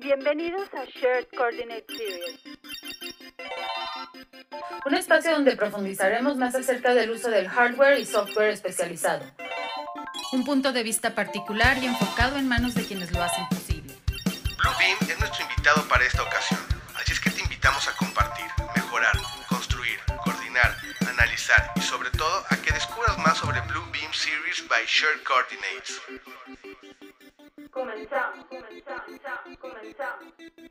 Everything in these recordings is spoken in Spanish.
Bienvenidos a Shared Coordinate Series. Un espacio donde profundizaremos más acerca del uso del hardware y software especializado. Un punto de vista particular y enfocado en manos de quienes lo hacen posible. Bluebeam es nuestro invitado para esta ocasión, así es que te invitamos a compartir, mejorar, construir, coordinar, analizar y sobre todo a que descubras más sobre Bluebeam Series by Shared Coordinates. Comenzamos, comenzamos, comenzamos.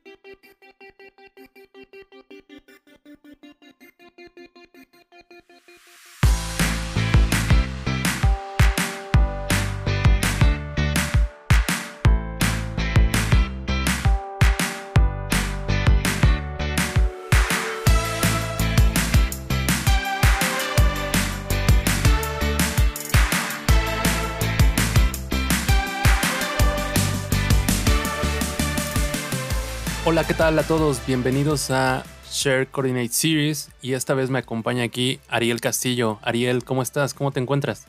Hola, ¿qué tal a todos? Bienvenidos a Share Coordinate Series y esta vez me acompaña aquí Ariel Castillo. Ariel, ¿cómo estás? ¿Cómo te encuentras?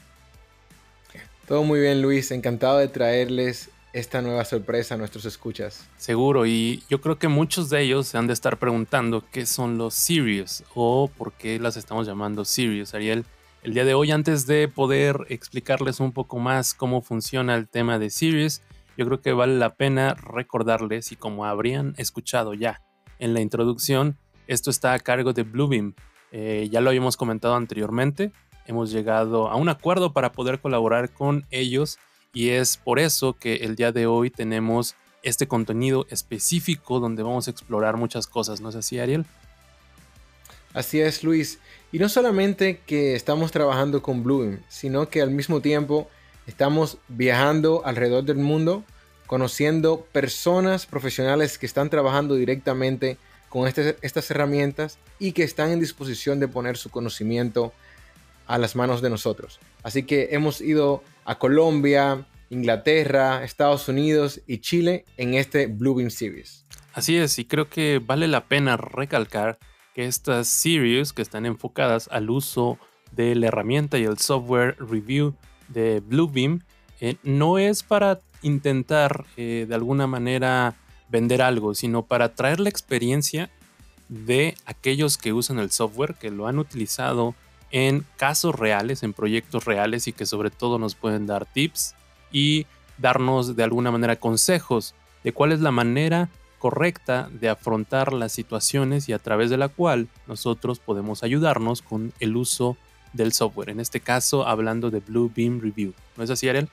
Todo muy bien, Luis. Encantado de traerles esta nueva sorpresa a nuestros escuchas. Seguro, y yo creo que muchos de ellos se han de estar preguntando qué son los Series o por qué las estamos llamando Series. Ariel, el día de hoy, antes de poder explicarles un poco más cómo funciona el tema de Series, yo creo que vale la pena recordarles y como habrían escuchado ya en la introducción, esto está a cargo de Bluebeam. Eh, ya lo habíamos comentado anteriormente, hemos llegado a un acuerdo para poder colaborar con ellos y es por eso que el día de hoy tenemos este contenido específico donde vamos a explorar muchas cosas, ¿no es así, Ariel? Así es, Luis. Y no solamente que estamos trabajando con Bluebeam, sino que al mismo tiempo Estamos viajando alrededor del mundo, conociendo personas profesionales que están trabajando directamente con este, estas herramientas y que están en disposición de poner su conocimiento a las manos de nosotros. Así que hemos ido a Colombia, Inglaterra, Estados Unidos y Chile en este Bluebeam Series. Así es, y creo que vale la pena recalcar que estas series que están enfocadas al uso de la herramienta y el software review de Bluebeam eh, no es para intentar eh, de alguna manera vender algo, sino para traer la experiencia de aquellos que usan el software, que lo han utilizado en casos reales, en proyectos reales y que sobre todo nos pueden dar tips y darnos de alguna manera consejos de cuál es la manera correcta de afrontar las situaciones y a través de la cual nosotros podemos ayudarnos con el uso del software. En este caso, hablando de Blue Beam Review. ¿No es así, Ariel?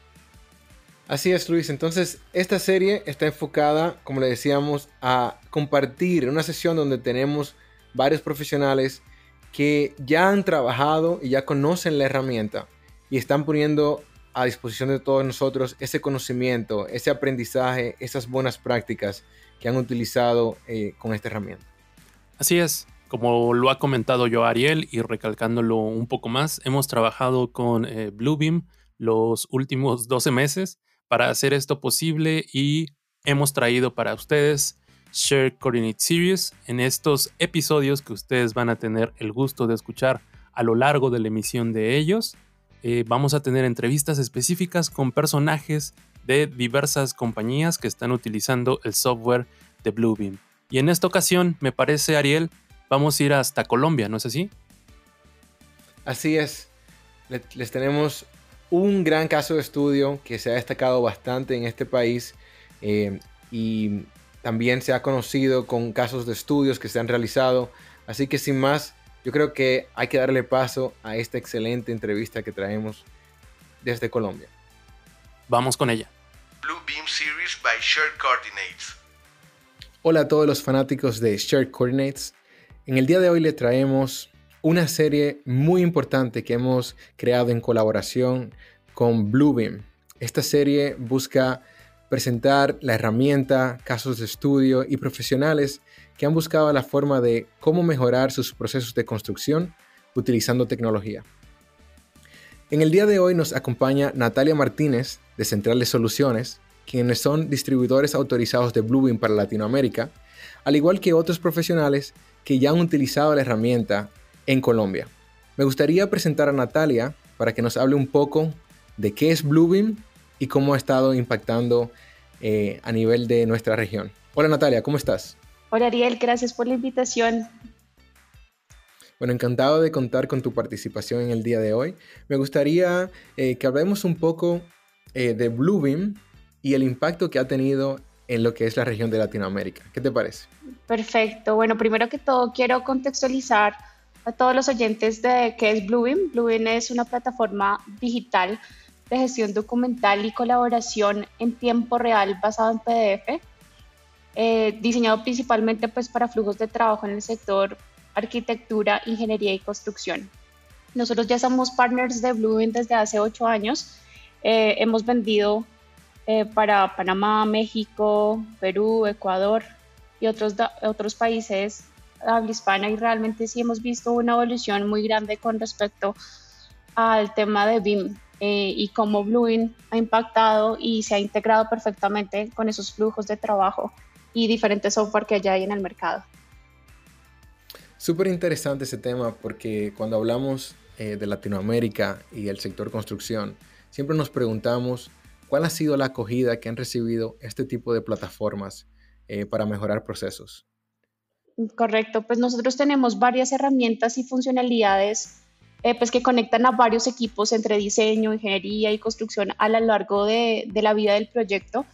Así es, Luis. Entonces, esta serie está enfocada, como le decíamos, a compartir una sesión donde tenemos varios profesionales que ya han trabajado y ya conocen la herramienta y están poniendo a disposición de todos nosotros ese conocimiento, ese aprendizaje, esas buenas prácticas que han utilizado eh, con esta herramienta. Así es. Como lo ha comentado yo Ariel y recalcándolo un poco más, hemos trabajado con eh, Bluebeam los últimos 12 meses para hacer esto posible y hemos traído para ustedes Share Coordinate Series en estos episodios que ustedes van a tener el gusto de escuchar a lo largo de la emisión de ellos. Eh, vamos a tener entrevistas específicas con personajes de diversas compañías que están utilizando el software de Bluebeam. Y en esta ocasión, me parece, Ariel, vamos a ir hasta Colombia, ¿no es así? Así es. Les tenemos un gran caso de estudio que se ha destacado bastante en este país eh, y también se ha conocido con casos de estudios que se han realizado. Así que sin más, yo creo que hay que darle paso a esta excelente entrevista que traemos desde Colombia. Vamos con ella. Blue Beam Series by Shared Coordinates. Hola a todos los fanáticos de Shared Coordinates. En el día de hoy le traemos una serie muy importante que hemos creado en colaboración con Bluebeam. Esta serie busca presentar la herramienta, casos de estudio y profesionales que han buscado la forma de cómo mejorar sus procesos de construcción utilizando tecnología. En el día de hoy nos acompaña Natalia Martínez de Central de Soluciones, quienes son distribuidores autorizados de Bluebeam para Latinoamérica, al igual que otros profesionales que ya han utilizado la herramienta en Colombia. Me gustaría presentar a Natalia para que nos hable un poco de qué es Bluebeam y cómo ha estado impactando eh, a nivel de nuestra región. Hola Natalia, ¿cómo estás? Hola Ariel, gracias por la invitación. Bueno, encantado de contar con tu participación en el día de hoy. Me gustaría eh, que hablemos un poco eh, de Bluebeam y el impacto que ha tenido en lo que es la región de Latinoamérica. ¿Qué te parece? Perfecto. Bueno, primero que todo quiero contextualizar a todos los oyentes de qué es Bluebeam. Bluebeam es una plataforma digital de gestión documental y colaboración en tiempo real basado en PDF, eh, diseñado principalmente pues, para flujos de trabajo en el sector arquitectura, ingeniería y construcción. Nosotros ya somos partners de Bluebeam desde hace ocho años. Eh, hemos vendido eh, para Panamá, México, Perú, Ecuador y otros, otros países habla hispana y realmente sí hemos visto una evolución muy grande con respecto al tema de BIM eh, y cómo Bluebeam ha impactado y se ha integrado perfectamente con esos flujos de trabajo y diferentes software que ya hay en el mercado. Súper interesante ese tema porque cuando hablamos eh, de Latinoamérica y el sector construcción, siempre nos preguntamos cuál ha sido la acogida que han recibido este tipo de plataformas eh, para mejorar procesos. Correcto, pues nosotros tenemos varias herramientas y funcionalidades eh, pues que conectan a varios equipos entre diseño, ingeniería y construcción a lo largo de, de la vida del proyecto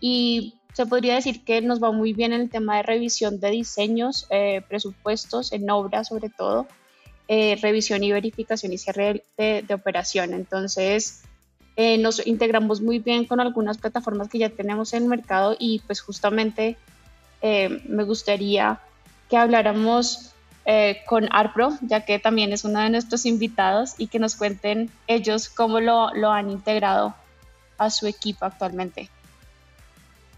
y se podría decir que nos va muy bien en el tema de revisión de diseños, eh, presupuestos, en obra sobre todo, eh, revisión y verificación y cierre de, operación. Entonces, eh, nos integramos muy bien con algunas plataformas que ya tenemos en el mercado y pues justamente me gustaría que habláramos con Arpro, ya que también es uno de nuestros invitados y que nos cuenten ellos cómo lo, lo han integrado a su equipo actualmente.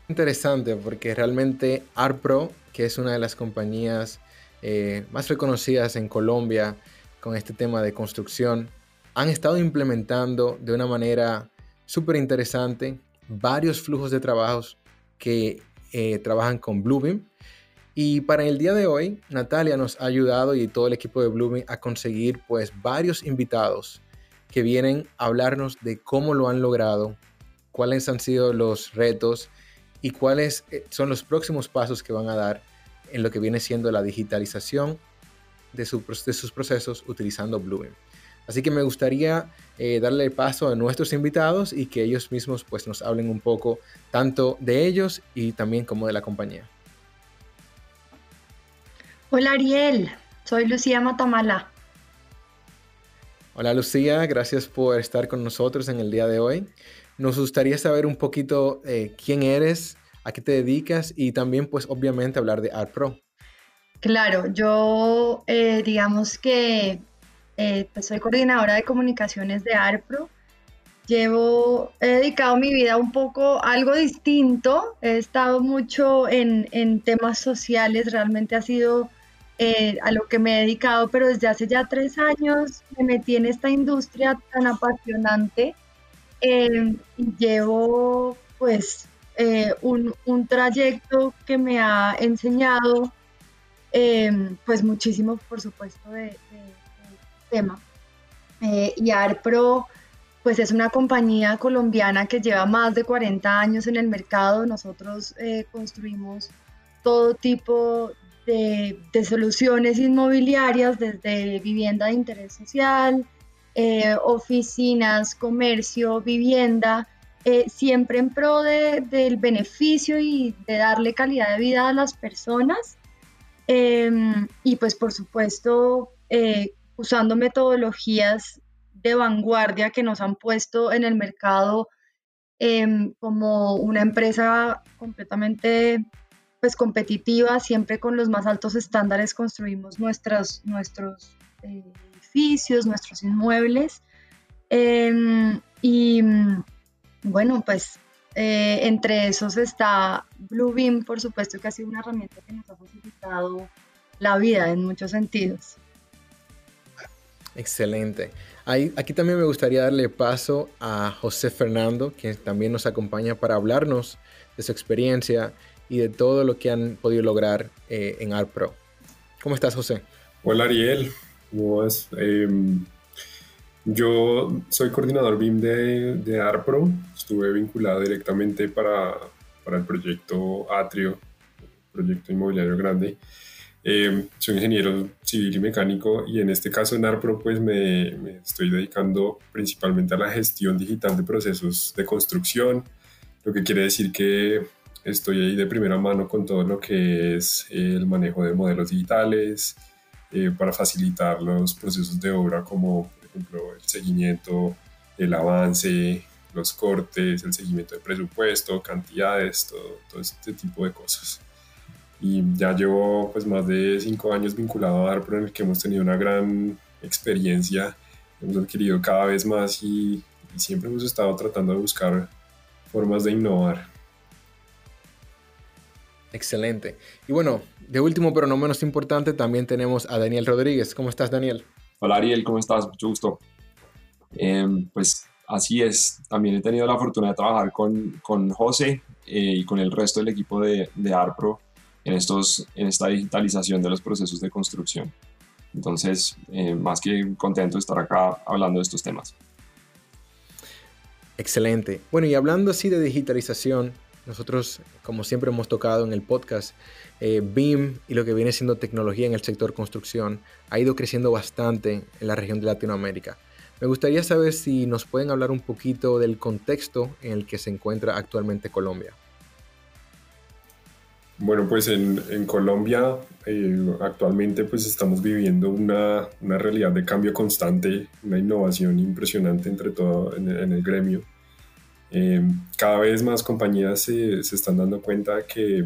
Interesante porque realmente Arpro, que es una de las compañías eh, más reconocidas en Colombia con este tema de construcción, han estado implementando de una manera súper interesante varios flujos de trabajos que eh, trabajan con Bluebeam. Y para el día de hoy, Natalia nos ha ayudado y todo el equipo de Bluebeam a conseguir pues varios invitados que vienen a hablarnos de cómo lo han logrado, cuáles han sido los retos y cuáles eh, son los próximos pasos que van a dar en lo que viene siendo la digitalización de, sus procesos utilizando Bluebeam. Así que me gustaría eh, darle paso a nuestros invitados y que ellos mismos pues, nos hablen un poco tanto de ellos y también como de la compañía. Hola Ariel, soy Lucía Matamala. Hola Lucía, gracias por estar con nosotros en el día de hoy. Nos gustaría saber un poquito eh, quién eres, a qué te dedicas y también pues obviamente hablar de ArtPro. Claro, yo eh, digamos que eh, pues, soy coordinadora de comunicaciones de ArtPro. Llevo, he dedicado mi vida un poco algo distinto. He estado mucho en, en temas sociales, realmente ha sido a lo que me he dedicado, pero desde hace ya tres años me metí en esta industria tan apasionante eh, llevo pues eh, un, trayecto que me ha enseñado em, pues muchísimo por supuesto de, tema. Eh, y ARPRO pues es una compañía colombiana que lleva más de 40 años en el mercado. Nosotros construimos todo tipo de, de, soluciones inmobiliarias, desde vivienda de interés social, eh, oficinas, comercio, vivienda, eh, siempre en pro del beneficio y de darle calidad de vida a las personas. Em, y pues por supuesto, eh, usando metodologías de vanguardia que nos han puesto en el mercado em, como una empresa completamente pues competitiva, siempre con los más altos estándares construimos nuestras, nuestros nuestros inmuebles. Em, y bueno, pues eh, entre esos está Bluebeam, por supuesto que ha sido una herramienta que nos ha facilitado la vida en muchos sentidos. Excelente. aquí también me gustaría darle paso a José Fernando, que también nos acompaña para hablarnos de su experiencia y de todo lo que han podido lograr eh, en ArtPro. ¿Cómo estás, José? Hola, Ariel. Em, yo soy coordinador BIM de, de, ARPRO, estuve vinculado directamente para, para el proyecto Atrio proyecto inmobiliario grande. Eh, soy ingeniero civil y mecánico y en este caso en ARPRO pues me, me, estoy dedicando principalmente a la gestión digital de procesos de construcción, lo que quiere decir que estoy ahí de primera mano con todo lo que es el manejo de modelos digitales eh, para facilitar los procesos de obra como por ejemplo el seguimiento, el avance, los cortes, el seguimiento de presupuesto, cantidades, todo, todo este tipo de cosas y ya llevo pues más de cinco años vinculado a ARPRO en el que hemos tenido una gran experiencia, hemos adquirido cada vez más y, y siempre hemos estado tratando de buscar formas de innovar. Excelente. Y bueno, de último pero no menos importante, también tenemos a Daniel Rodríguez. ¿Cómo estás, Daniel? Hola, Ariel, ¿cómo estás? Mucho gusto. Eh, pues así es, también he tenido la fortuna de trabajar con, con José eh, y con el resto del equipo de, de ARPRO en, estos, en esta digitalización de los procesos de construcción. Entonces, eh, más que contento de estar acá hablando de estos temas. Excelente. Bueno, y hablando así de digitalización, nosotros, como siempre hemos tocado en el podcast, eh, BIM y lo que viene siendo tecnología en el sector construcción ha ido creciendo bastante en la región de Latinoamérica. Me gustaría saber si nos pueden hablar un poquito del contexto en el que se encuentra actualmente Colombia. Bueno, pues en, en Colombia eh, actualmente pues estamos viviendo una, una, realidad de cambio constante, una innovación impresionante entre todo en, en el gremio. Eh, cada vez más compañías se, se, están dando cuenta que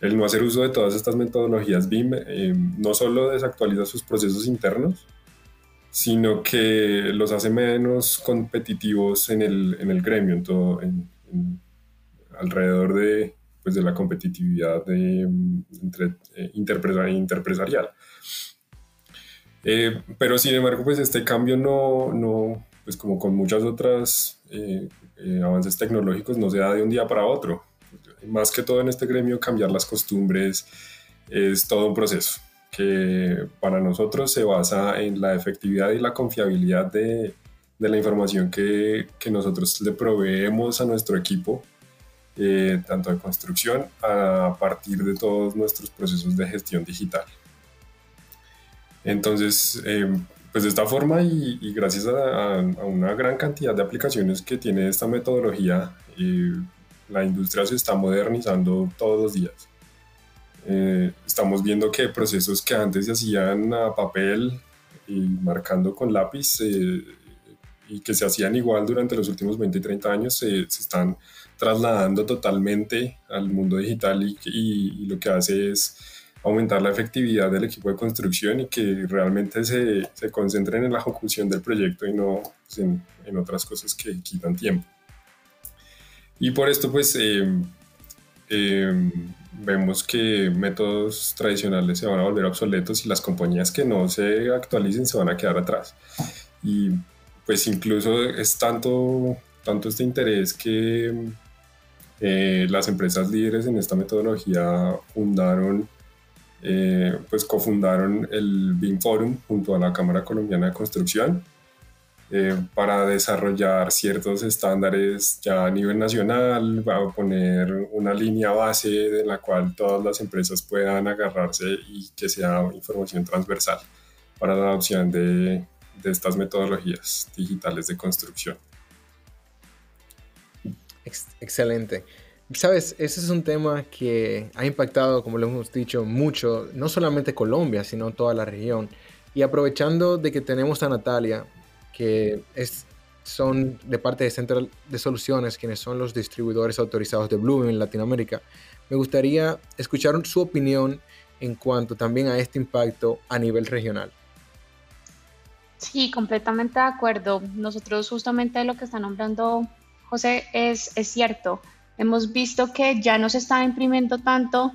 el no hacer uso de todas estas metodologías BIM eh, no solo desactualiza sus procesos internos, sino que los hace menos competitivos en el, en el gremio, en todo, en, alrededor de, pues, de la competitividad de, entre, eh, interpresarial. Eh, pero sin embargo, pues este cambio no, no pues como con muchas otras eh, eh, avances tecnológicos, no se da de un día para otro. Más que todo en este gremio, cambiar las costumbres es todo un proceso que para nosotros se basa en la efectividad y la confiabilidad de, de la información que, que, nosotros le proveemos a nuestro equipo eh, tanto de construcción, a partir de todos nuestros procesos de gestión digital. Entonces, eh, pues de esta forma y, y gracias a, a, una gran cantidad de aplicaciones que tiene esta metodología, eh, la industria se está modernizando todos los días. Eh, estamos viendo que procesos que antes se hacían a papel y marcando con lápiz eh, y que se hacían igual durante los últimos 20 y 30 años se, se están trasladando totalmente al mundo digital y, y, y, lo que hace es aumentar la efectividad del equipo de construcción y que realmente se, se concentren en la ejecución del proyecto y no pues, en, en, otras cosas que quitan tiempo. Y por esto pues eh, eh, vemos que métodos tradicionales se van a volver obsoletos y las compañías que no se actualicen se van a quedar atrás. Y pues incluso es tanto, tanto este interés que eh, las empresas líderes en esta metodología fundaron, eh, pues cofundaron el BIM Forum junto a la Cámara Colombiana de Construcción eh, para desarrollar ciertos estándares ya a nivel nacional, va a poner una línea base de la cual todas las empresas puedan agarrarse y que sea información transversal para la adopción de estas metodologías digitales de construcción. Excelente. Sabes, ese es un tema que ha impactado, como lo hemos dicho, mucho, no solamente Colombia, sino toda la región. Y aprovechando de que tenemos a Natalia, que es, son de parte de Central de Soluciones, quienes son los distribuidores autorizados de Bloom en Latinoamérica, me gustaría escuchar su opinión en cuanto también a este impacto a nivel regional. Sí, completamente de acuerdo. Nosotros justamente lo que está nombrando José es, es cierto. Hemos visto que ya no se está imprimiendo tanto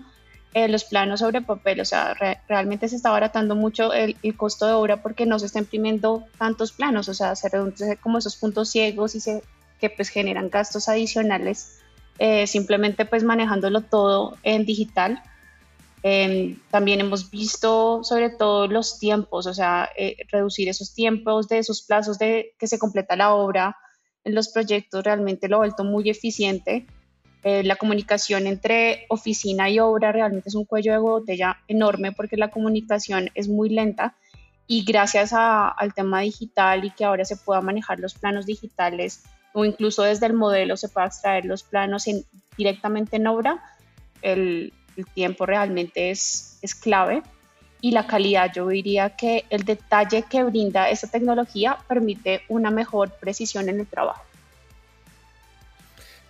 eh, los planos sobre papel, o sea, re realmente se está abaratando mucho el, el, costo de obra porque no se está imprimiendo tantos planos, o sea, se reducen como esos puntos ciegos y se, que pues generan gastos adicionales, eh, simplemente pues manejándolo todo en digital. Eh, también hemos visto sobre todo los tiempos, o sea, eh, reducir esos tiempos de esos plazos de que se completa la obra en los proyectos realmente lo ha vuelto muy eficiente. Eh, la comunicación entre oficina y obra realmente es un cuello de botella enorme porque la comunicación es muy lenta y gracias al tema digital y que ahora se pueda manejar los planos digitales o incluso desde el modelo se pueda extraer los planos directamente en obra, el, tiempo realmente es, es clave y la calidad. Yo diría que el detalle que brinda esta tecnología permite una mejor precisión en el trabajo.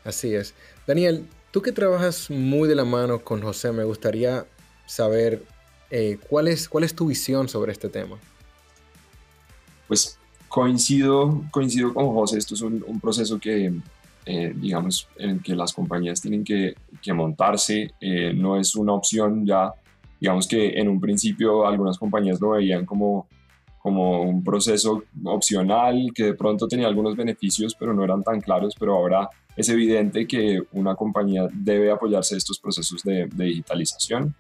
Así es. Daniel, tú que trabajas muy de la mano con José, me gustaría saber eh, ¿cuál, es, cuál es tu visión sobre este tema. Pues coincido, coincido con José, esto es un, proceso que, eh, digamos, en el que las compañías tienen que, montarse, eh, no es una opción ya, digamos que en un principio algunas compañías lo veían como, como un proceso opcional que de pronto tenía algunos beneficios, pero no eran tan claros, pero ahora es evidente que una compañía debe apoyarse de estos procesos de, digitalización.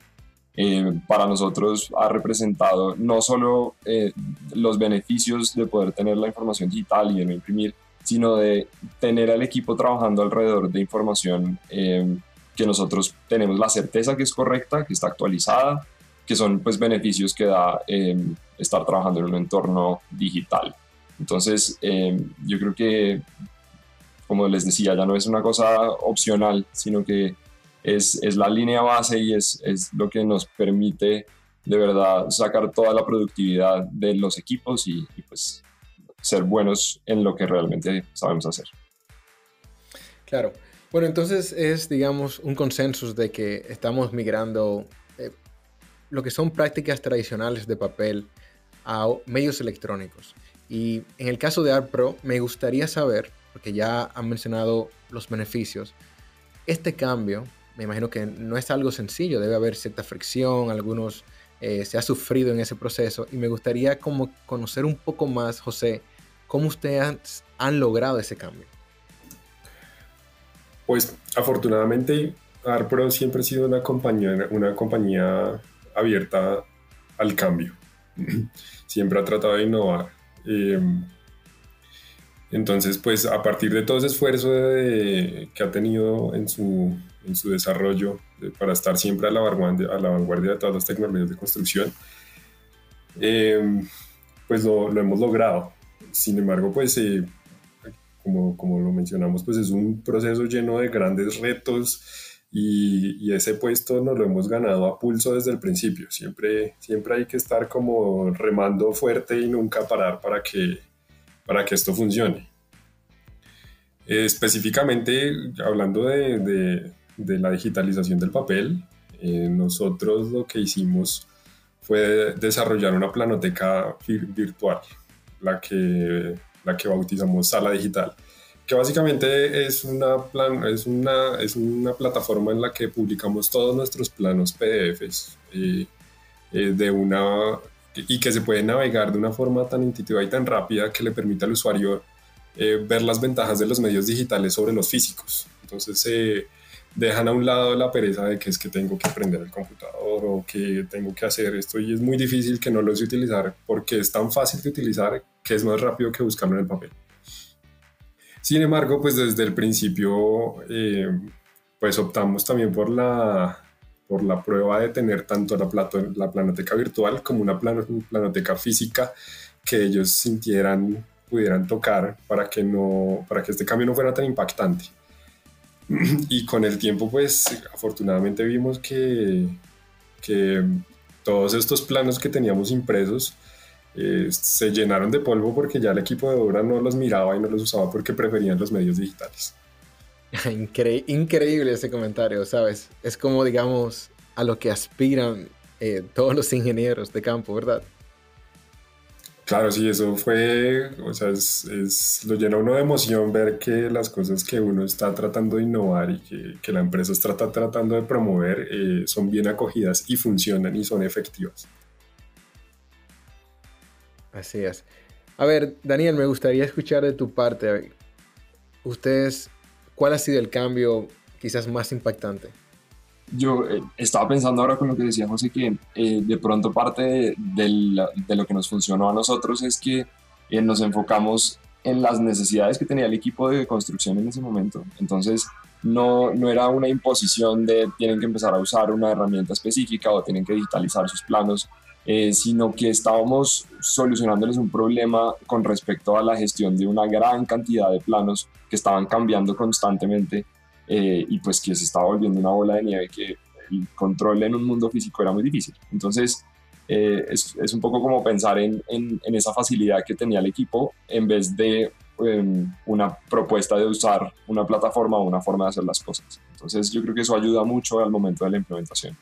Eh, para nosotros ha representado no solo eh, los beneficios de poder tener la información digital y de no imprimir, sino de tener al equipo trabajando alrededor de información eh, que nosotros tenemos la certeza que es correcta, que está actualizada, que son pues beneficios que da estar trabajando en un entorno digital. Entonces, yo creo que como les decía, ya no es una cosa opcional, sino que es, es la línea base y es, es, lo que nos permite de verdad sacar toda la productividad de los equipos y, pues ser buenos en lo que realmente sabemos hacer. Claro. Bueno, entonces es, digamos, un consenso de que estamos migrando eh, lo que son prácticas tradicionales de papel a medios electrónicos. Y en el caso de ArtPro, me gustaría saber porque ya han mencionado los beneficios. Este cambio, me imagino que no es algo sencillo, debe haber cierta fricción, algunos eh, se ha sufrido en ese proceso y me gustaría como conocer un poco más, José, cómo ustedes han logrado ese cambio. Pues afortunadamente Arpro siempre ha sido una compañía, una compañía abierta al cambio. siempre ha tratado de innovar. Eh, entonces, pues a partir de todo ese esfuerzo que ha tenido en su, en su desarrollo para estar siempre a la, vanguardia, a la vanguardia de todas las tecnologías de construcción, em, pues lo, lo, hemos logrado. Sin embargo, pues eh, como, como, lo mencionamos, pues es un proceso lleno de grandes retos y, y, ese puesto nos lo hemos ganado a pulso desde el principio. Siempre, siempre hay que estar como remando fuerte y nunca parar para que para que esto funcione. específicamente, hablando de, la digitalización del papel, eh, nosotros lo que hicimos fue desarrollar una planoteca virtual, la que, la que bautizamos Sala Digital, que básicamente es una, plan, es, una, es una plataforma en la que publicamos todos nuestros planos PDFs eh, eh, de una y que se puede navegar de una forma tan intuitiva y tan rápida que le permite al usuario eh, ver las ventajas de los medios digitales sobre los físicos. Entonces dejan a un lado la pereza de que es que tengo que aprender el computador o que tengo que hacer esto y es muy difícil que no lo sé utilizar porque es tan fácil de utilizar que es más rápido que buscarlo en el papel. Sin embargo, pues desde el principio, eh, pues optamos también por la por la prueba de tener tanto la, la planoteca virtual como una planoteca física que ellos sintieran, pudieran tocar para que, no, para que este cambio no fuera tan impactante. Y con el tiempo, pues afortunadamente vimos que, que todos estos planos que teníamos impresos eh, se llenaron de polvo porque ya el equipo de obra no los miraba y no los usaba porque preferían los medios digitales. increíble ese comentario, ¿sabes? Es como, digamos, a lo que aspiran eh, todos los ingenieros de campo, ¿verdad? Claro, sí, eso fue, o sea, es, lo llena uno de emoción ver que las cosas que uno está tratando de innovar y que, la empresa está tratando de promover eh, son bien acogidas y funcionan y son efectivas. Así es. A ver, Daniel, me gustaría escuchar de tu parte. Ustedes ¿Cuál ha sido el cambio quizás más impactante? Yo eh, estaba pensando ahora con lo que decía José, que eh, de pronto parte de, lo que nos funcionó a nosotros es que eh, nos enfocamos en las necesidades que tenía el equipo de construcción en ese momento. Entonces, no, no era una imposición de tienen que empezar a usar una herramienta específica o tienen que digitalizar sus planos, eh, sino que estábamos solucionándoles un problema con respecto a la gestión de una gran cantidad de planos que estaban cambiando constantemente eh, y pues que se estaba volviendo una bola de nieve que el control en un mundo físico era muy difícil. Entonces, eh, es, es, un poco como pensar en, en, en, esa facilidad que tenía el equipo en vez de em, una propuesta de usar una plataforma o una forma de hacer las cosas. Entonces, yo creo que eso ayuda mucho al momento de la implementación.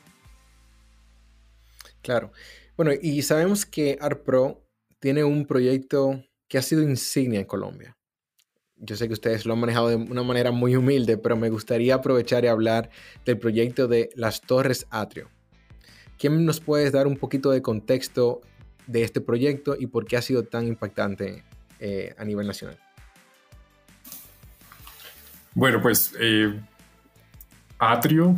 Claro. Bueno, y sabemos que ArtPro tiene un proyecto que ha sido insignia en Colombia yo sé que ustedes lo han manejado de una manera muy humilde, pero me gustaría aprovechar y hablar del proyecto de las Torres Atrio. ¿Quién nos puedes dar un poquito de contexto de este proyecto y por qué ha sido tan impactante eh, a nivel nacional? Bueno, pues eh, Atrio,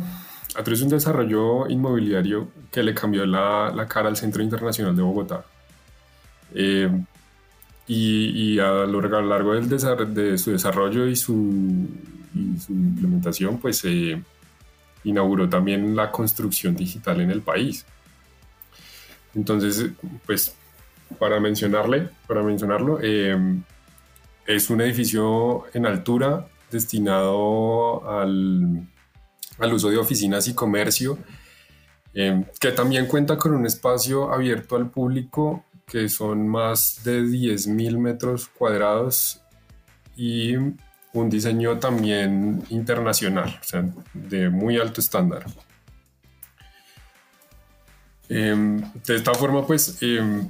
Atrio es un desarrollo inmobiliario que le cambió la, la cara al Centro Internacional de Bogotá. Eh, y, a lo largo del de su desarrollo y su, implementación, pues se inauguró también la construcción digital en el país. Entonces, pues para mencionarle, para mencionarlo, eh, es un edificio en altura destinado al, al uso de oficinas y comercio, eh, que también cuenta con un espacio abierto al público que son más de 10.000 metros cuadrados y un diseño también internacional, o sea, de muy alto estándar. Em, de esta forma, pues, em,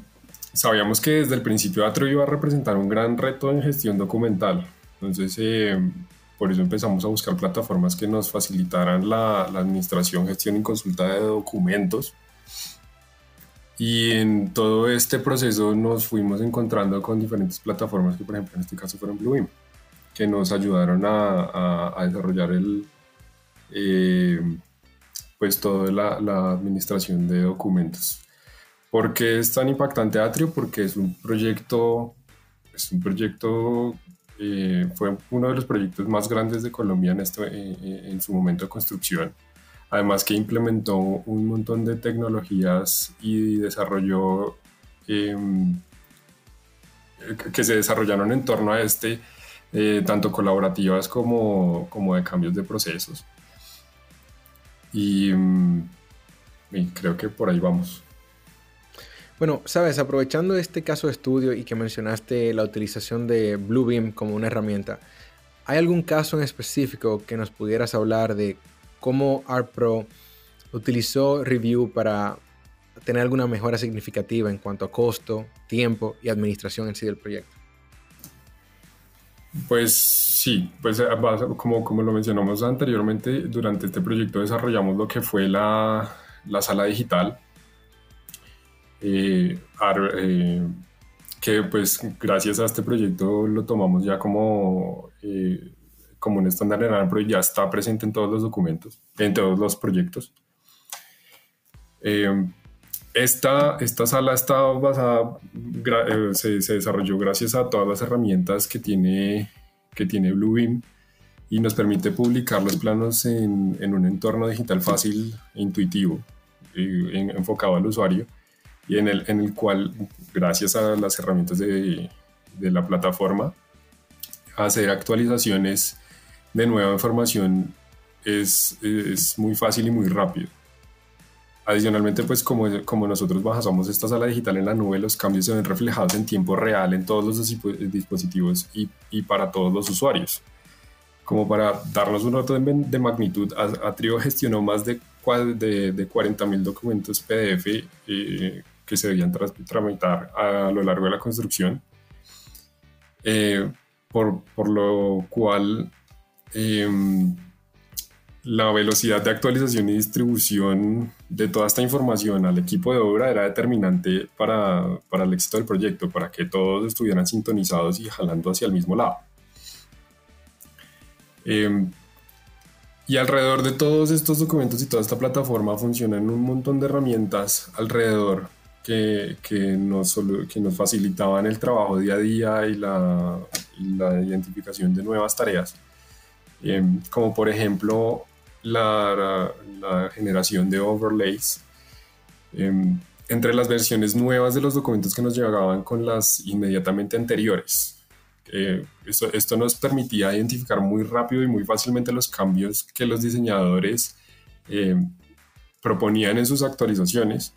sabíamos que desde el principio Atro iba a representar un gran reto en gestión documental. Entonces, em, por eso empezamos a buscar plataformas que nos facilitaran la, la administración, gestión y consulta de documentos y en todo este proceso nos fuimos encontrando con diferentes plataformas que, por ejemplo, en este caso fueron Bluebeam, que nos ayudaron a, desarrollar el, eh, pues toda la, la, administración de documentos. ¿Por qué es tan impactante Atrio? Porque es un proyecto, es un proyecto, eh, fue uno de los proyectos más grandes de Colombia en, este, eh, en su momento de construcción Además que implementó un montón de tecnologías y desarrolló em, que se desarrollaron en torno a este, eh, tanto colaborativas como, como, de cambios de procesos. Y, em, y, creo que por ahí vamos. Bueno, sabes, aprovechando este caso de estudio y que mencionaste la utilización de Bluebeam como una herramienta, ¿hay algún caso en específico que nos pudieras hablar de cómo ArtPro utilizó Review para tener alguna mejora significativa en cuanto a costo, tiempo y administración en sí del proyecto. Pues sí, pues eh, como, como lo mencionamos anteriormente, durante este proyecto desarrollamos lo que fue la, la sala digital, eh, eh, que pues gracias a este proyecto lo tomamos ya como como un estándar en Android ya está presente en todos los documentos, en todos los proyectos. Eh, esta, esta sala está basada, eh, se, se, desarrolló gracias a todas las herramientas que tiene, que tiene Bluebeam y nos permite publicar los planos en, en un entorno digital fácil e intuitivo, eh, enfocado al usuario y en el, en el cual, gracias a las herramientas de, de la plataforma, hacer actualizaciones de nueva información es, es, muy fácil y muy rápido. Adicionalmente, pues como, como nosotros bajamos esta sala digital en la nube, los cambios se ven reflejados en tiempo real en todos los dispositivos y, y para todos los usuarios. Como para darnos un dato de, de magnitud, Atrio gestionó más de, de, de 40.000 documentos PDF eh, que se debían tramitar a lo largo de la construcción, eh, por, por lo cual Em, la velocidad de actualización y distribución de toda esta información al equipo de obra era determinante para, para, el éxito del proyecto, para que todos estuvieran sintonizados y jalando hacia el mismo lado. Em, y alrededor de todos estos documentos y toda esta plataforma funcionan un montón de herramientas alrededor que, que, nos, que nos facilitaban el trabajo día a día y la, y la identificación de nuevas tareas em, como por ejemplo la, generación de overlays. Em, entre las versiones nuevas de los documentos que nos llegaban con las inmediatamente anteriores. esto, esto, nos permitía identificar muy rápido y muy fácilmente los cambios que los diseñadores em, proponían en sus actualizaciones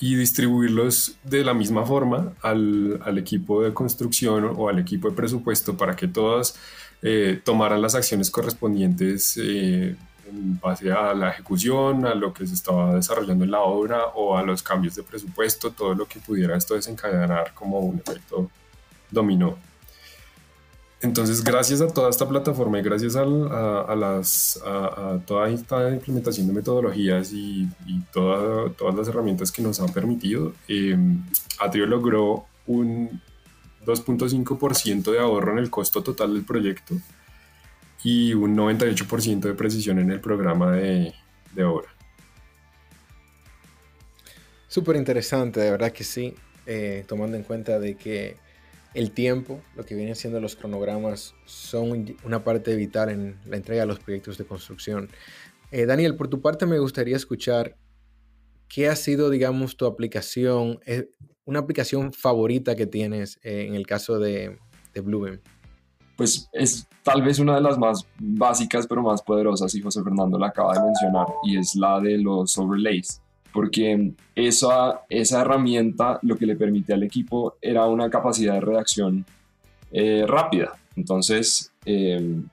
y distribuirlos de la misma forma al, al, equipo de construcción o al equipo de presupuesto para que todas eh, tomaran las acciones correspondientes eh, en base a la ejecución, a lo que se estaba desarrollando en la obra o a los cambios de presupuesto, todo lo que pudiera esto desencadenar como un efecto dominó. Entonces, gracias a toda esta plataforma y gracias a, las, a, toda esta implementación de metodologías y, todas las herramientas que nos han permitido, eh, Atrio logró un 2.5% de ahorro en el costo total del proyecto y un 98% de precisión en el programa de, obra. Súper interesante, de verdad que sí, eh, tomando en cuenta de que el tiempo, lo que vienen siendo los cronogramas, son una parte vital en la entrega de los proyectos de construcción. Eh, Daniel, por tu parte me gustaría escuchar qué ha sido, digamos, tu aplicación, eh, una aplicación favorita que tienes eh, en el caso de, de Bluebeam. Pues es tal vez una de las más básicas pero más poderosas y José Fernando la acaba de mencionar y es la de los overlays porque esa, esa herramienta lo que le permite al equipo era una capacidad de redacción eh, rápida. Entonces, em,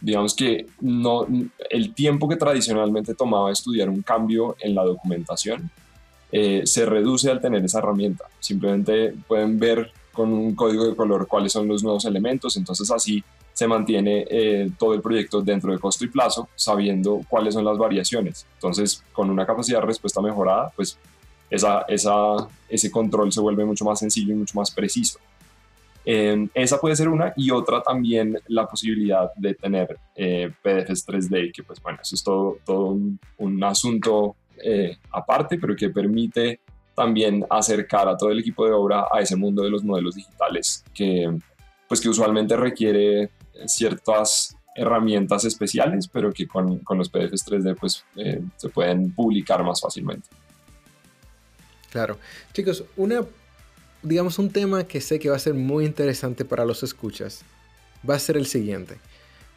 digamos que no, el tiempo que tradicionalmente tomaba estudiar un cambio en la documentación eh, se reduce al tener esa herramienta. Simplemente pueden ver con un código de color cuáles son los nuevos elementos, entonces así se mantiene eh, todo el proyecto dentro de costo y plazo, sabiendo cuáles son las variaciones. Entonces, con una capacidad de respuesta mejorada, pues esa, esa, ese control se vuelve mucho más sencillo y mucho más preciso. Em, esa puede ser una y otra también la posibilidad de tener eh, PDFs 3D, que pues bueno, eso es todo, un asunto eh, aparte, pero que permite también acercar a todo el equipo de obra a ese mundo de los modelos digitales que pues que usualmente requiere ciertas herramientas especiales, pero que con, con los PDFs 3D pues, eh, se pueden publicar más fácilmente. Claro. Chicos, una, digamos, un tema que sé que va a ser muy interesante para los escuchas va a ser el siguiente.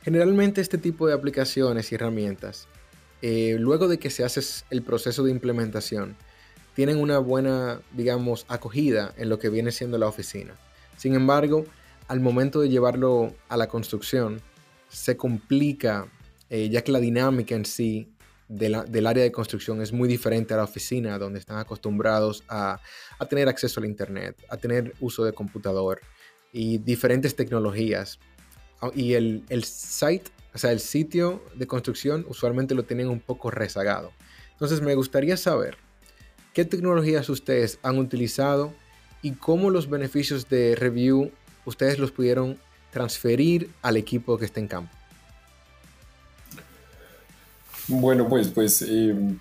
Generalmente este tipo de aplicaciones y herramientas, eh, luego de que se hace el proceso de implementación, tienen una buena, digamos, acogida en lo que viene siendo la oficina. Sin embargo, al momento de llevarlo a la construcción, se complica, eh, ya que la dinámica en sí del área de construcción es muy diferente a la oficina, donde están acostumbrados a, tener acceso al Internet, a tener uso de computador y diferentes tecnologías. Ah, y el, el site, o sea, el sitio de construcción usualmente lo tienen un poco rezagado. Entonces me gustaría saber qué tecnologías ustedes han utilizado y cómo los beneficios de review ustedes los pudieron transferir al equipo que está en campo? Bueno, pues, pues, em,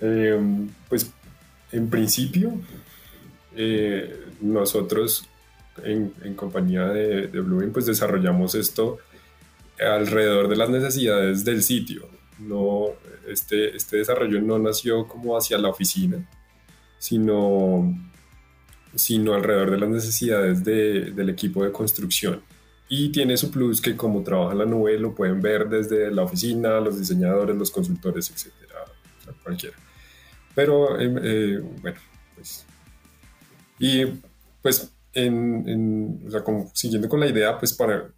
em, pues en principio, eh, nosotros en, compañía de, de pues desarrollamos esto alrededor de las necesidades del sitio. No, este, este desarrollo no nació como hacia la oficina, sino sino alrededor de las necesidades del equipo de construcción. Y tiene su plus que como trabaja en la nube lo pueden ver desde la oficina, los diseñadores, los consultores, etcétera, cualquiera. Pero em, eh, bueno, pues... Y pues en, o sea, siguiendo con la idea, pues para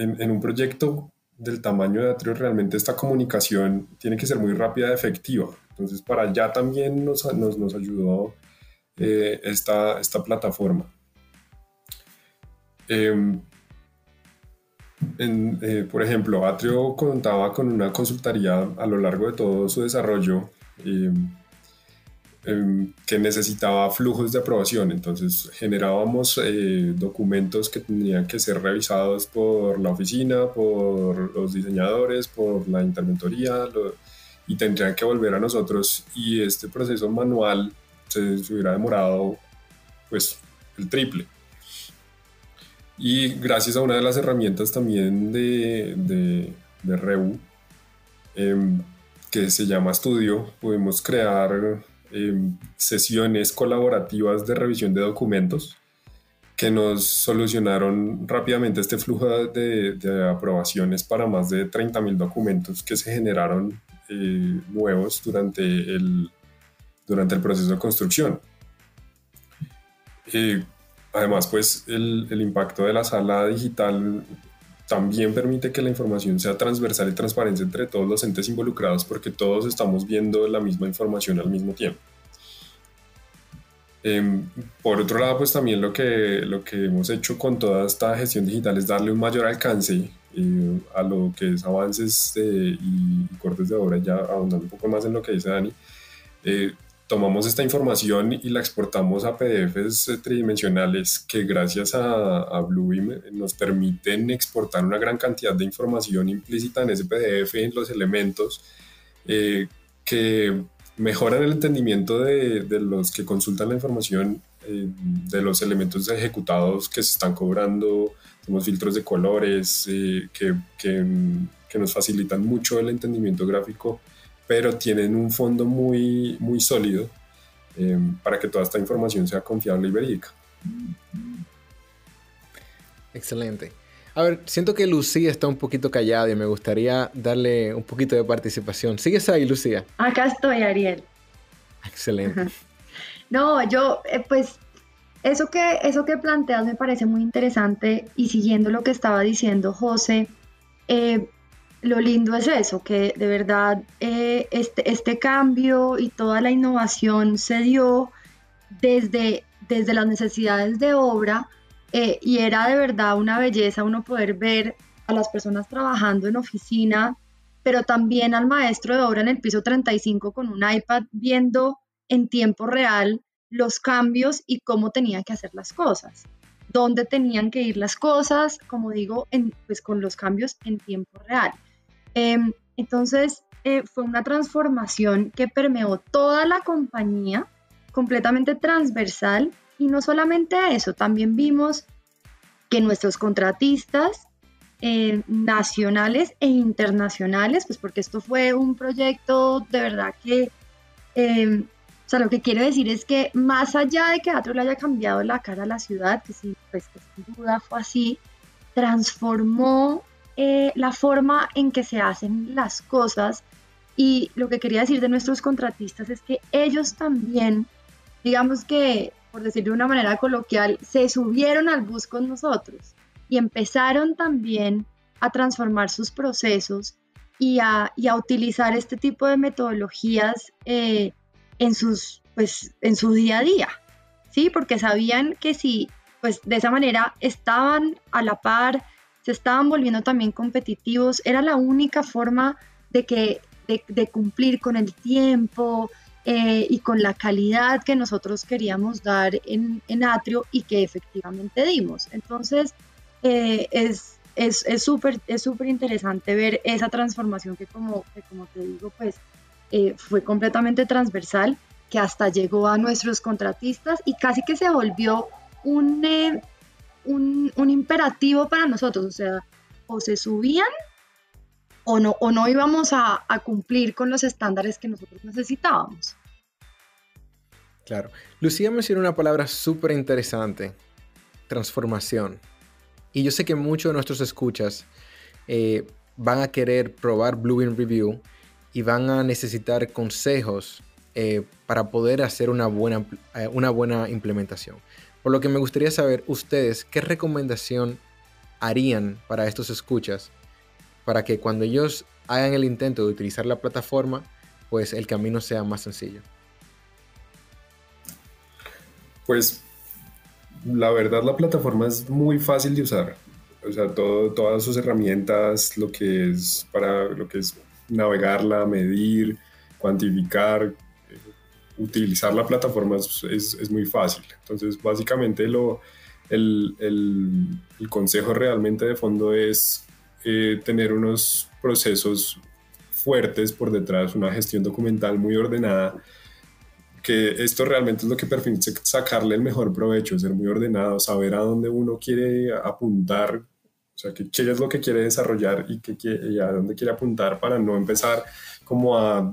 en, un proyecto del tamaño de Atrio realmente esta comunicación tiene que ser muy rápida y efectiva. Entonces para allá también nos, nos, nos ayudó eh, esta, esta, plataforma. Em, eh, por ejemplo, Atrio contaba con una consultoría a lo largo de todo su desarrollo em, que necesitaba flujos de aprobación. Entonces generábamos eh, documentos que tenían que ser revisados por la oficina, por los diseñadores, por la interventoría y tendrían que volver a nosotros. Y este proceso manual se, hubiera demorado pues el triple. Y gracias a una de las herramientas también de, de, de em, que se llama Studio, podemos crear em, sesiones colaborativas de revisión de documentos que nos solucionaron rápidamente este flujo de, aprobaciones para más de 30.000 documentos que se generaron eh, nuevos durante el, durante el proceso de construcción. Eh, además, pues el, impacto de la sala digital también permite que la información sea transversal y transparente entre todos los entes involucrados porque todos estamos viendo la misma información al mismo tiempo. Eh, por otro lado, pues también lo que, lo que hemos hecho con toda esta gestión digital es darle un mayor alcance a lo que es avances y cortes de obra, ya ahondando un poco más en lo que dice Dani, eh, tomamos esta información y la exportamos a PDFs tridimensionales que gracias a, a Bluebeam nos permiten exportar una gran cantidad de información implícita en ese PDF, en los elementos, eh, que mejoran el entendimiento de, de, los que consultan la información, eh, de los elementos ejecutados que se están cobrando, tenemos filtros de colores eh, que, que, que, nos facilitan mucho el entendimiento gráfico, pero tienen un fondo muy, muy sólido eh, para que toda esta información sea confiable y verídica. Excelente. A ver, siento que Lucía está un poquito callada y me gustaría darle un poquito de participación. ¿Sigues ahí, Lucía? Acá estoy, Ariel. Excelente. No, yo, eh, pues eso que, eso que planteas me parece muy interesante y siguiendo lo que estaba diciendo José, eh, lo lindo es eso, que de verdad eh, este, este cambio y toda la innovación se dio desde, desde las necesidades de obra eh, y era de verdad una belleza uno poder ver a las personas trabajando en oficina, pero también al maestro de obra en el piso 35 con un iPad viendo en tiempo real los cambios y cómo tenía que hacer las cosas, dónde tenían que ir las cosas, como digo, pues con los cambios en tiempo real. Eh, entonces, eh, fue una transformación que permeó toda la compañía, completamente transversal, y no solamente eso, también vimos que nuestros contratistas eh, nacionales e internacionales, pues porque esto fue un proyecto de verdad que eh, o sea, lo que quiero decir es que más allá de que Atro le haya cambiado la cara a la ciudad, que sí, pues que sin duda fue así, transformó eh, la forma en que se hacen las cosas. Y lo que quería decir de nuestros contratistas es que ellos también, digamos que, por decirlo de una manera coloquial, se subieron al bus con nosotros y empezaron también a transformar sus procesos y a, y a utilizar este tipo de metodologías eh, en, sus, pues, en su día a día, ¿sí? Porque sabían que si, pues de esa manera estaban a la par, estaban volviendo también competitivos, era la única forma de, que, de, cumplir con el tiempo eh, y con la calidad que nosotros queríamos dar en, en Atrio y que efectivamente dimos. Entonces, eh, es es súper es interesante ver esa transformación que como, que como te digo, pues eh, fue completamente transversal, que hasta llegó a nuestros contratistas y casi que se volvió un, eh, un, un, imperativo para nosotros, o sea, o se subían o no, o no íbamos a, cumplir con los estándares que nosotros necesitábamos. Claro. Lucía mencionó una palabra súper interesante, transformación. Y yo sé que muchos de nuestros escuchas eh, van a querer probar Bluebeam Review y van a necesitar consejos eh, para poder hacer una buena, eh, una buena implementación. Por lo que me gustaría saber ustedes qué recomendación harían para estos escuchas para que cuando ellos hagan el intento de utilizar la plataforma, pues el camino sea más sencillo. Pues la verdad la plataforma es muy fácil de usar. O sea, todas sus herramientas, lo que es para lo que es navegarla, medir, cuantificar, utilizar la plataforma es, es, muy fácil. Entonces, básicamente lo, el, el, el consejo realmente de fondo es eh, tener unos procesos fuertes por detrás, una gestión documental muy ordenada, que esto realmente es lo que permite sacarle el mejor provecho, ser muy ordenado, saber a dónde uno quiere apuntar, o sea, qué, qué es lo que quiere desarrollar y, qué, y a dónde quiere apuntar para no empezar como a,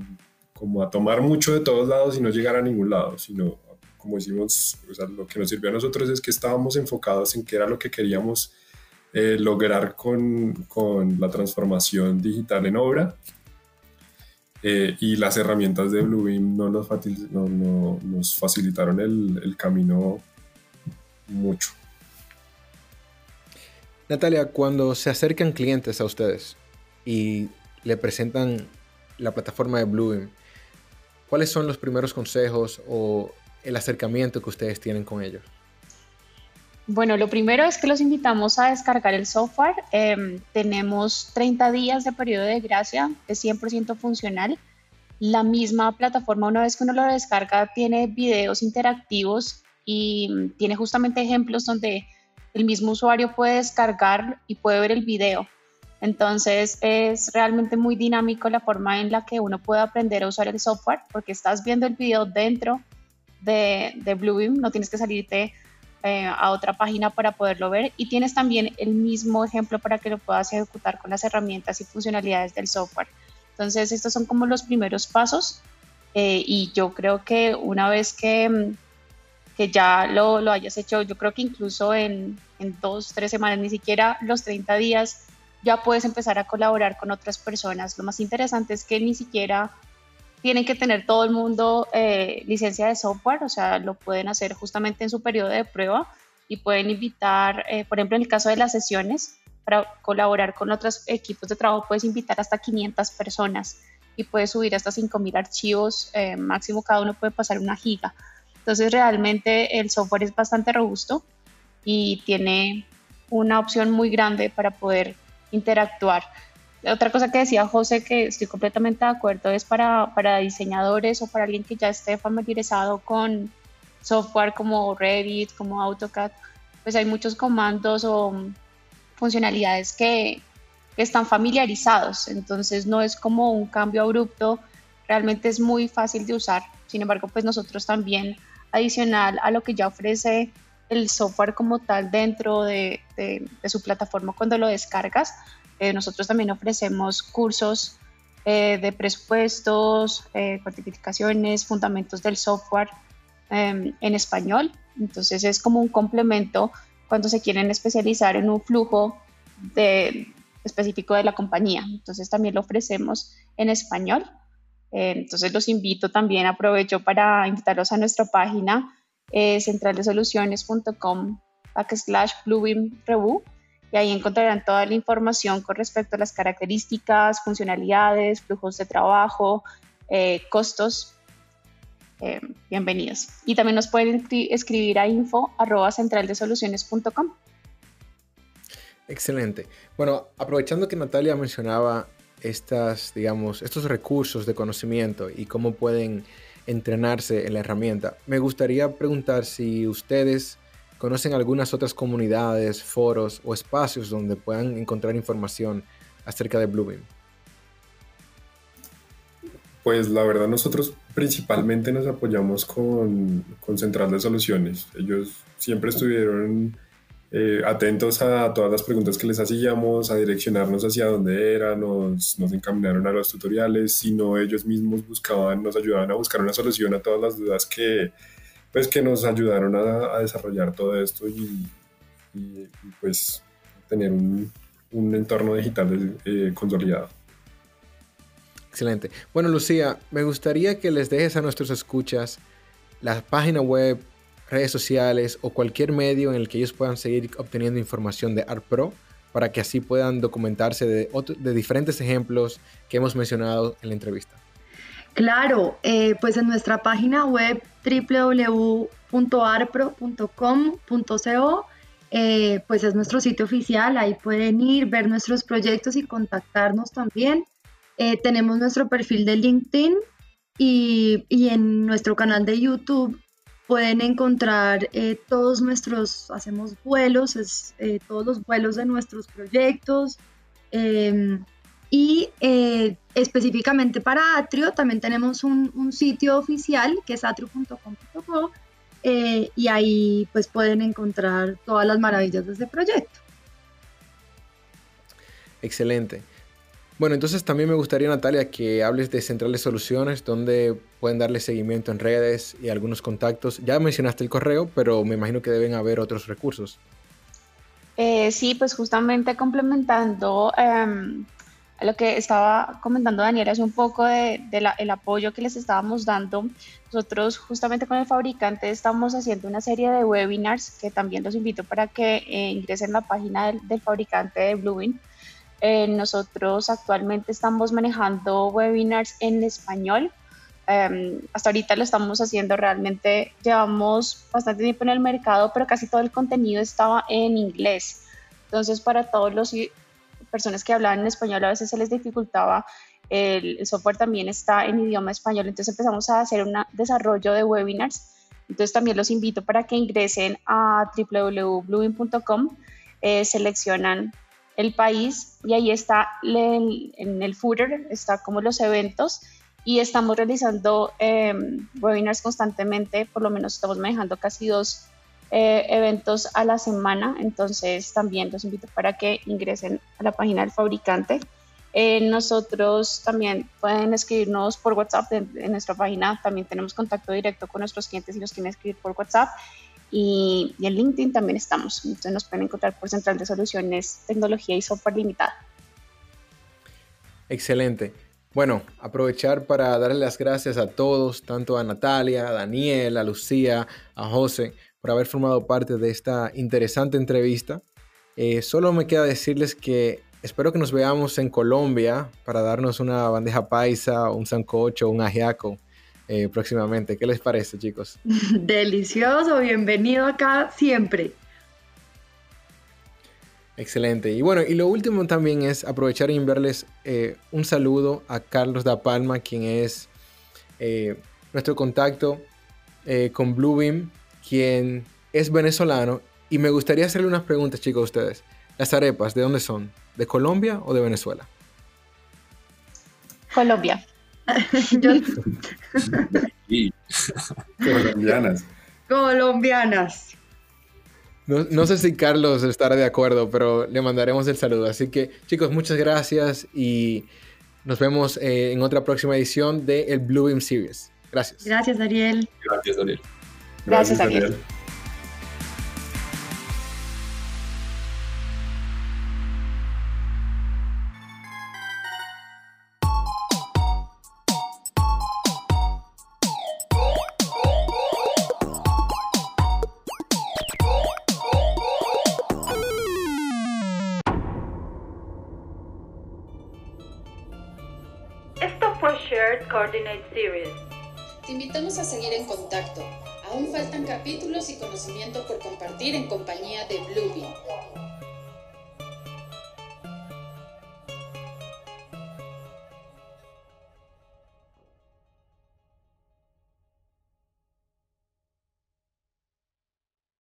como a tomar mucho de todos lados y no llegar a ningún lado, sino como decimos, o sea, lo que nos sirvió a nosotros es que estábamos enfocados en qué era lo que queríamos eh, lograr con, con, la transformación digital en obra eh, y las herramientas de Bluebeam no nos, no, no, nos facilitaron el, el, camino mucho. Natalia, cuando se acercan clientes a ustedes y le presentan la plataforma de Bluebeam, ¿cuáles son los primeros consejos o el acercamiento que ustedes tienen con ellos? Bueno, lo primero es que los invitamos a descargar el software. Em, tenemos 30 días de periodo de gracia, es 100% funcional. La misma plataforma, una vez que uno lo descarga, tiene videos interactivos y mm, tiene justamente ejemplos donde el mismo usuario puede descargar y puede ver el video. Entonces es realmente muy dinámico la forma en la que uno puede aprender a usar el software porque estás viendo el video dentro de, de Bluebeam, no tienes que salirte eh, a otra página para poderlo ver y tienes también el mismo ejemplo para que lo puedas ejecutar con las herramientas y funcionalidades del software. Entonces, estos son como los primeros pasos eh, y yo creo que una vez que, mm, que ya lo, lo, hayas hecho, yo creo que incluso en, en dos, tres semanas, ni siquiera los 30 días, ya puedes empezar a colaborar con otras personas. Lo más interesante es que ni siquiera tienen que tener todo el mundo eh, licencia de software, o sea, lo pueden hacer justamente en su periodo de prueba y pueden invitar, eh, por ejemplo, en el caso de las sesiones, para colaborar con otros equipos de trabajo, puedes invitar hasta 500 personas y puedes subir hasta 5.000 archivos, eh, máximo cada uno puede pasar una giga. Entonces, realmente el software es bastante robusto y tiene una opción muy grande para poder interactuar otra cosa que decía José, que estoy completamente de acuerdo, es para, para diseñadores o para alguien que ya esté familiarizado con software como Revit, como AutoCAD, pues hay muchos comandos o funcionalidades que, que están familiarizados, entonces no es como un cambio abrupto, realmente es muy fácil de usar. Sin embargo, pues nosotros también, adicional a lo que ya ofrece el software como tal dentro de, su plataforma cuando lo descargas, eh, nosotros también ofrecemos cursos eh, de presupuestos, eh, cuantificaciones, fundamentos del software em, en español. Entonces es como un complemento cuando se quieren especializar en un flujo específico de la compañía. Entonces también lo ofrecemos en español. entonces los invito también, aprovecho para invitarlos a nuestra página centraldesoluciones.com slash Bluebeam Review y ahí encontrarán toda la información con respecto a las características, funcionalidades, flujos de trabajo, eh, costos. Eh, bienvenidos. Y también nos pueden escribir a info arroba centraldesoluciones.com. Excelente. Bueno, aprovechando que Natalia mencionaba estas, digamos, estos recursos de conocimiento y cómo pueden entrenarse en la herramienta, me gustaría preguntar si ustedes ¿Conocen algunas otras comunidades, foros o espacios donde puedan encontrar información acerca de Bluebeam? Pues la verdad nosotros principalmente nos apoyamos con, con Central de Soluciones. Ellos siempre estuvieron eh, atentos a todas las preguntas que les hacíamos, a direccionarnos hacia dónde era, nos, nos encaminaron a los tutoriales, sino ellos mismos buscaban, nos ayudaban a buscar una solución a todas las dudas que, pues que nos ayudaron a, desarrollar todo esto y, pues tener un, entorno digital eh, consolidado. Excelente. Bueno, Lucía, me gustaría que les dejes a nuestros escuchas la página web, redes sociales o cualquier medio en el que ellos puedan seguir obteniendo información de ArtPro para que así puedan documentarse de, diferentes ejemplos que hemos mencionado en la entrevista. Claro, eh, pues en nuestra página web www.arpro.com.co, eh, pues es nuestro sitio oficial, ahí pueden ir, ver nuestros proyectos y contactarnos también. Eh, tenemos nuestro perfil de LinkedIn y, en nuestro canal de YouTube pueden encontrar todos nuestros, hacemos vuelos, todos los vuelos de nuestros proyectos. Em, Y eh, específicamente para Atrio también tenemos un, sitio oficial que es atrio.com.co eh, y ahí pues pueden encontrar todas las maravillas de este proyecto. Excelente. Bueno, entonces también me gustaría, Natalia, que hables de Centrales Soluciones, donde pueden darle seguimiento en redes y algunos contactos. Ya mencionaste el correo, pero me imagino que deben haber otros recursos. Eh, sí, pues justamente complementando em, lo que estaba comentando Daniela es un poco de, el apoyo que les estábamos dando. Nosotros justamente con el fabricante estamos haciendo una serie de webinars que también los invito para que eh, ingresen a la página del, fabricante de Bluebeam. Eh, nosotros actualmente estamos manejando webinars en español. Em, hasta ahorita lo estamos haciendo realmente, llevamos bastante tiempo en el mercado, pero casi todo el contenido estaba en inglés. Entonces, para todos los personas que hablaban en español a veces se les dificultaba. El, software también está en idioma español, entonces empezamos a hacer un desarrollo de webinars. Entonces también los invito para que ingresen a www.bluebeam.com, eh, seleccionan el país y ahí está en el footer, está como los eventos y estamos realizando em, webinars constantemente, por lo menos estamos manejando casi dos eh, eventos a la semana, entonces también los invito para que ingresen a la página del fabricante. Eh, nosotros también pueden escribirnos por WhatsApp en, nuestra página, también tenemos contacto directo con nuestros clientes y los quieren escribir por WhatsApp. Y, y en LinkedIn también estamos, entonces nos pueden encontrar por Central de Soluciones, Tecnología y Software Limitada. Excelente. Bueno, aprovechar para darle las gracias a todos, tanto a Natalia, a Daniel, a Lucía, a José, por haber formado parte de esta interesante entrevista. Eh, solo me queda decirles que espero que nos veamos en Colombia para darnos una bandeja paisa, un sancocho, un ajiaco eh, próximamente. ¿Qué les parece, chicos? Delicioso, bienvenido acá siempre. Excelente. Y bueno, y lo último también es aprovechar y enviarles eh, un saludo a Carlos da Palma, quien es nuestro contacto con Bluebeam quien es venezolano y me gustaría hacerle unas preguntas, chicos, a ustedes. Las arepas, ¿de dónde son? ¿De Colombia o de Venezuela? Colombia. Colombianas. Colombianas. No, sé si Carlos estará de acuerdo, pero le mandaremos el saludo. Así que, chicos, muchas gracias y nos vemos eh, en otra próxima edición de el Blue Beam Series. Gracias. Gracias, Ariel. Gracias, Ariel. Gracias, Daniel. Compartir en compañía de Bluebeam.